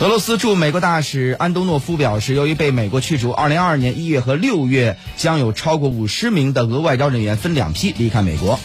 俄罗斯驻美国大使安东诺夫表示，由于被美国驱逐，2022年1月和6月将有超过50名的俄外交人员分两批离开美国。